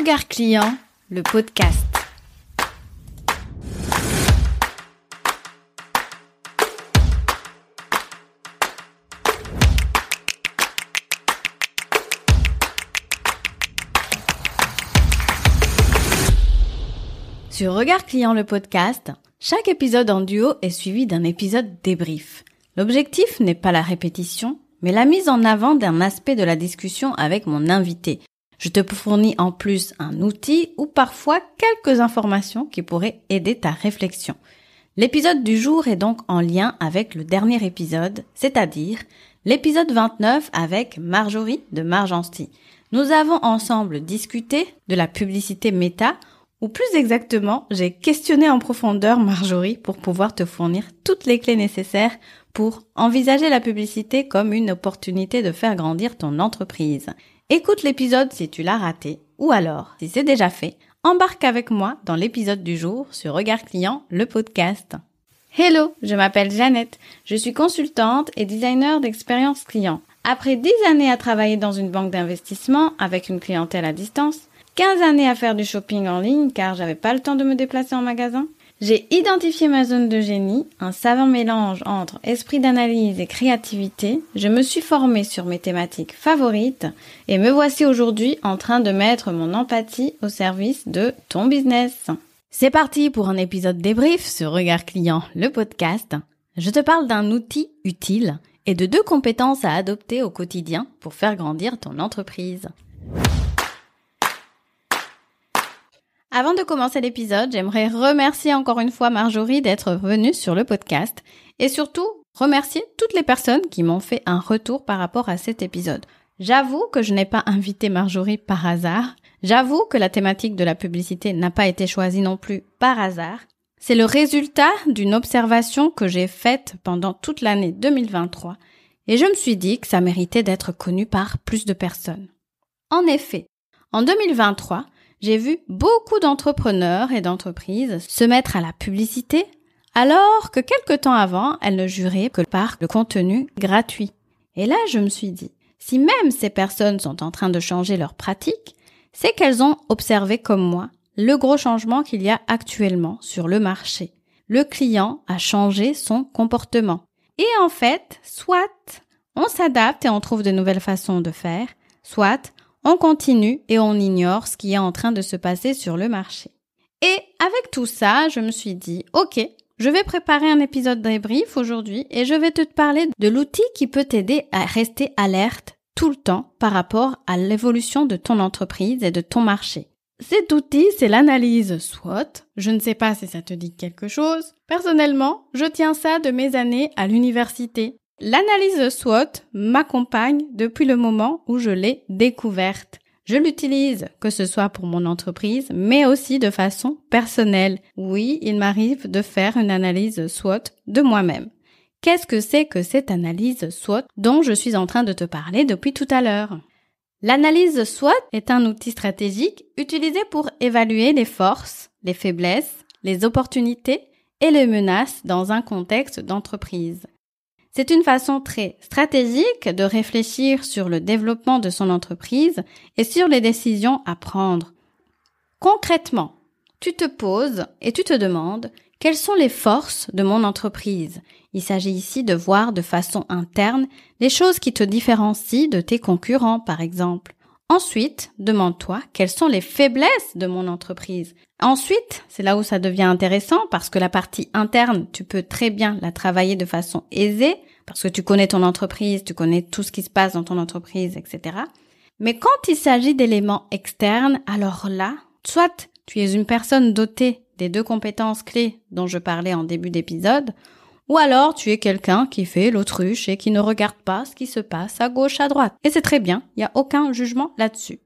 Regard client, le podcast. Sur Regard client, le podcast, chaque épisode en duo est suivi d'un épisode débrief. L'objectif n'est pas la répétition, mais la mise en avant d'un aspect de la discussion avec mon invité. Je te fournis en plus un outil ou parfois quelques informations qui pourraient aider ta réflexion. L'épisode du jour est donc en lien avec le dernier épisode, c'est-à-dire l'épisode 29 avec Marjorie de Margency. Nous avons ensemble discuté de la publicité méta, ou plus exactement, j'ai questionné en profondeur Marjorie pour pouvoir te fournir toutes les clés nécessaires pour envisager la publicité comme une opportunité de faire grandir ton entreprise. Écoute l'épisode si tu l'as raté, ou alors, si c'est déjà fait, embarque avec moi dans l'épisode du jour sur Regard Client, le podcast. Hello, je m'appelle Jeannette, je suis consultante et designer d'expérience client. Après 10 années à travailler dans une banque d'investissement avec une clientèle à distance, 15 années à faire du shopping en ligne car j'avais pas le temps de me déplacer en magasin, j'ai identifié ma zone de génie, un savant mélange entre esprit d'analyse et créativité. Je me suis formée sur mes thématiques favorites et me voici aujourd'hui en train de mettre mon empathie au service de ton business. C'est parti pour un épisode débrief sur Regard Client, le podcast. Je te parle d'un outil utile et de deux compétences à adopter au quotidien pour faire grandir ton entreprise. Avant de commencer l'épisode, j'aimerais remercier encore une fois Marjorie d'être venue sur le podcast et surtout remercier toutes les personnes qui m'ont fait un retour par rapport à cet épisode. J'avoue que je n'ai pas invité Marjorie par hasard. J'avoue que la thématique de la publicité n'a pas été choisie non plus par hasard. C'est le résultat d'une observation que j'ai faite pendant toute l'année 2023 et je me suis dit que ça méritait d'être connu par plus de personnes. En effet, en 2023, j'ai vu beaucoup d'entrepreneurs et d'entreprises se mettre à la publicité alors que quelque temps avant, elles ne juraient que par le contenu gratuit. Et là, je me suis dit, si même ces personnes sont en train de changer leurs pratiques, c'est qu'elles ont observé comme moi le gros changement qu'il y a actuellement sur le marché. Le client a changé son comportement. Et en fait, soit on s'adapte et on trouve de nouvelles façons de faire, soit on continue et on ignore ce qui est en train de se passer sur le marché. Et avec tout ça, je me suis dit, ok, je vais préparer un épisode débrief aujourd'hui et je vais te parler de l'outil qui peut t'aider à rester alerte tout le temps par rapport à l'évolution de ton entreprise et de ton marché. Cet outil, c'est l'analyse SWOT. Je ne sais pas si ça te dit quelque chose. Personnellement, je tiens ça de mes années à l'université. L'analyse SWOT m'accompagne depuis le moment où je l'ai découverte. Je l'utilise que ce soit pour mon entreprise, mais aussi de façon personnelle. Oui, il m'arrive de faire une analyse SWOT de moi-même. Qu'est-ce que c'est que cette analyse SWOT dont je suis en train de te parler depuis tout à l'heure? L'analyse SWOT est un outil stratégique utilisé pour évaluer les forces, les faiblesses, les opportunités et les menaces dans un contexte d'entreprise. C'est une façon très stratégique de réfléchir sur le développement de son entreprise et sur les décisions à prendre. Concrètement, tu te poses et tu te demandes quelles sont les forces de mon entreprise? Il s'agit ici de voir de façon interne les choses qui te différencient de tes concurrents, par exemple. Ensuite, demande-toi quelles sont les faiblesses de mon entreprise? Ensuite, c'est là où ça devient intéressant parce que la partie interne, tu peux très bien la travailler de façon aisée parce que tu connais ton entreprise, tu connais tout ce qui se passe dans ton entreprise, etc. Mais quand il s'agit d'éléments externes, alors là, soit tu es une personne dotée des deux compétences clés dont je parlais en début d'épisode, ou alors tu es quelqu'un qui fait l'autruche et qui ne regarde pas ce qui se passe à gauche, à droite. Et c'est très bien, il n'y a aucun jugement là-dessus.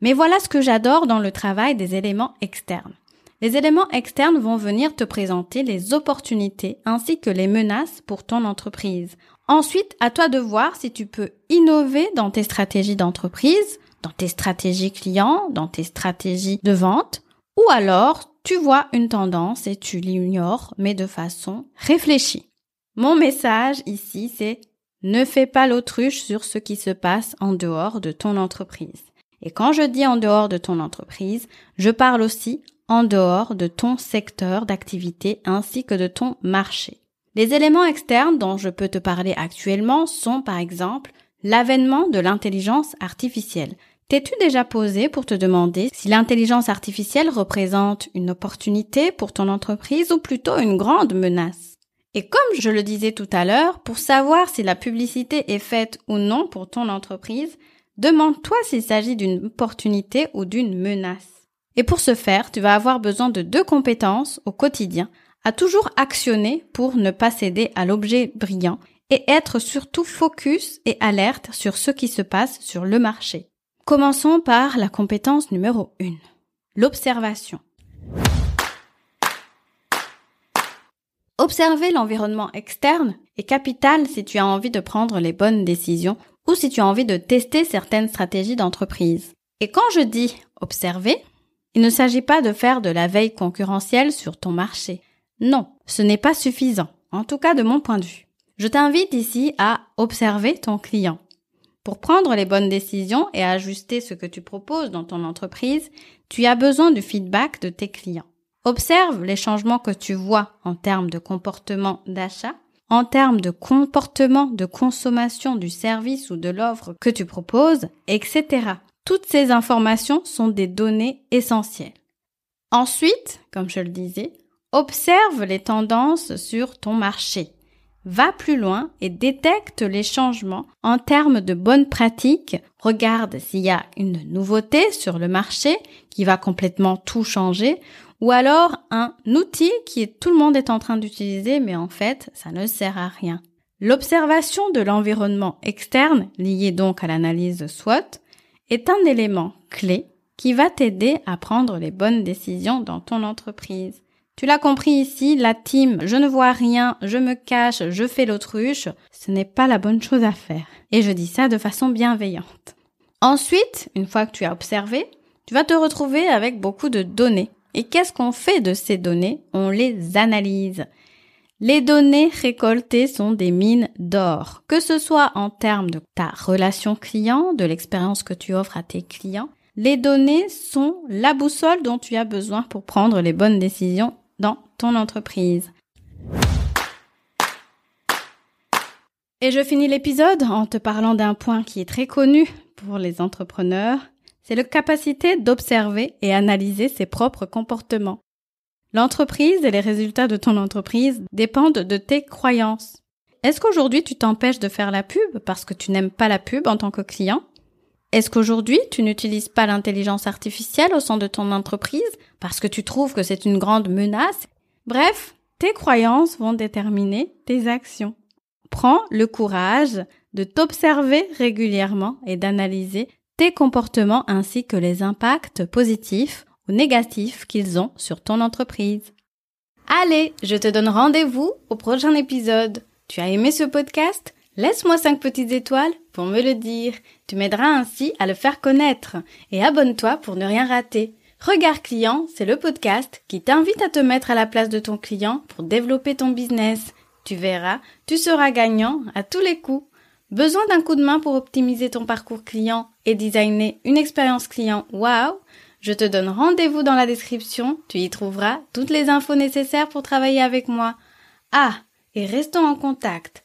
Mais voilà ce que j'adore dans le travail des éléments externes. Les éléments externes vont venir te présenter les opportunités ainsi que les menaces pour ton entreprise. Ensuite, à toi de voir si tu peux innover dans tes stratégies d'entreprise, dans tes stratégies clients, dans tes stratégies de vente, ou alors tu vois une tendance et tu l'ignores, mais de façon réfléchie. Mon message ici, c'est ne fais pas l'autruche sur ce qui se passe en dehors de ton entreprise. Et quand je dis en dehors de ton entreprise, je parle aussi en dehors de ton secteur d'activité ainsi que de ton marché. Les éléments externes dont je peux te parler actuellement sont par exemple l'avènement de l'intelligence artificielle. T'es-tu déjà posé pour te demander si l'intelligence artificielle représente une opportunité pour ton entreprise ou plutôt une grande menace? Et comme je le disais tout à l'heure, pour savoir si la publicité est faite ou non pour ton entreprise, demande-toi s'il s'agit d'une opportunité ou d'une menace. Et pour ce faire, tu vas avoir besoin de deux compétences au quotidien à toujours actionner pour ne pas céder à l'objet brillant et être surtout focus et alerte sur ce qui se passe sur le marché. Commençons par la compétence numéro 1, l'observation. Observer l'environnement externe est capital si tu as envie de prendre les bonnes décisions ou si tu as envie de tester certaines stratégies d'entreprise. Et quand je dis observer, il ne s'agit pas de faire de la veille concurrentielle sur ton marché. Non, ce n'est pas suffisant, en tout cas de mon point de vue. Je t'invite ici à observer ton client. Pour prendre les bonnes décisions et ajuster ce que tu proposes dans ton entreprise, tu as besoin du feedback de tes clients. Observe les changements que tu vois en termes de comportement d'achat, en termes de comportement de consommation du service ou de l'offre que tu proposes, etc. Toutes ces informations sont des données essentielles. Ensuite, comme je le disais, observe les tendances sur ton marché. Va plus loin et détecte les changements en termes de bonnes pratiques. Regarde s'il y a une nouveauté sur le marché qui va complètement tout changer ou alors un outil qui tout le monde est en train d'utiliser mais en fait ça ne sert à rien. L'observation de l'environnement externe, lié donc à l'analyse SWOT, est un élément clé qui va t'aider à prendre les bonnes décisions dans ton entreprise. Tu l'as compris ici, la team je ne vois rien, je me cache, je fais l'autruche, ce n'est pas la bonne chose à faire. Et je dis ça de façon bienveillante. Ensuite, une fois que tu as observé, tu vas te retrouver avec beaucoup de données. Et qu'est-ce qu'on fait de ces données? On les analyse. Les données récoltées sont des mines d'or, que ce soit en termes de ta relation client, de l'expérience que tu offres à tes clients. Les données sont la boussole dont tu as besoin pour prendre les bonnes décisions dans ton entreprise. Et je finis l'épisode en te parlant d'un point qui est très connu pour les entrepreneurs, c'est la capacité d'observer et analyser ses propres comportements. L'entreprise et les résultats de ton entreprise dépendent de tes croyances. Est-ce qu'aujourd'hui tu t'empêches de faire la pub parce que tu n'aimes pas la pub en tant que client? Est-ce qu'aujourd'hui tu n'utilises pas l'intelligence artificielle au sein de ton entreprise parce que tu trouves que c'est une grande menace? Bref, tes croyances vont déterminer tes actions. Prends le courage de t'observer régulièrement et d'analyser tes comportements ainsi que les impacts positifs négatifs qu'ils ont sur ton entreprise. Allez, je te donne rendez-vous au prochain épisode. Tu as aimé ce podcast? Laisse-moi 5 petites étoiles pour me le dire. Tu m'aideras ainsi à le faire connaître. Et abonne-toi pour ne rien rater. Regard client, c'est le podcast qui t'invite à te mettre à la place de ton client pour développer ton business. Tu verras, tu seras gagnant à tous les coups. Besoin d'un coup de main pour optimiser ton parcours client et designer une expérience client? Wow je te donne rendez-vous dans la description, tu y trouveras toutes les infos nécessaires pour travailler avec moi. Ah, et restons en contact.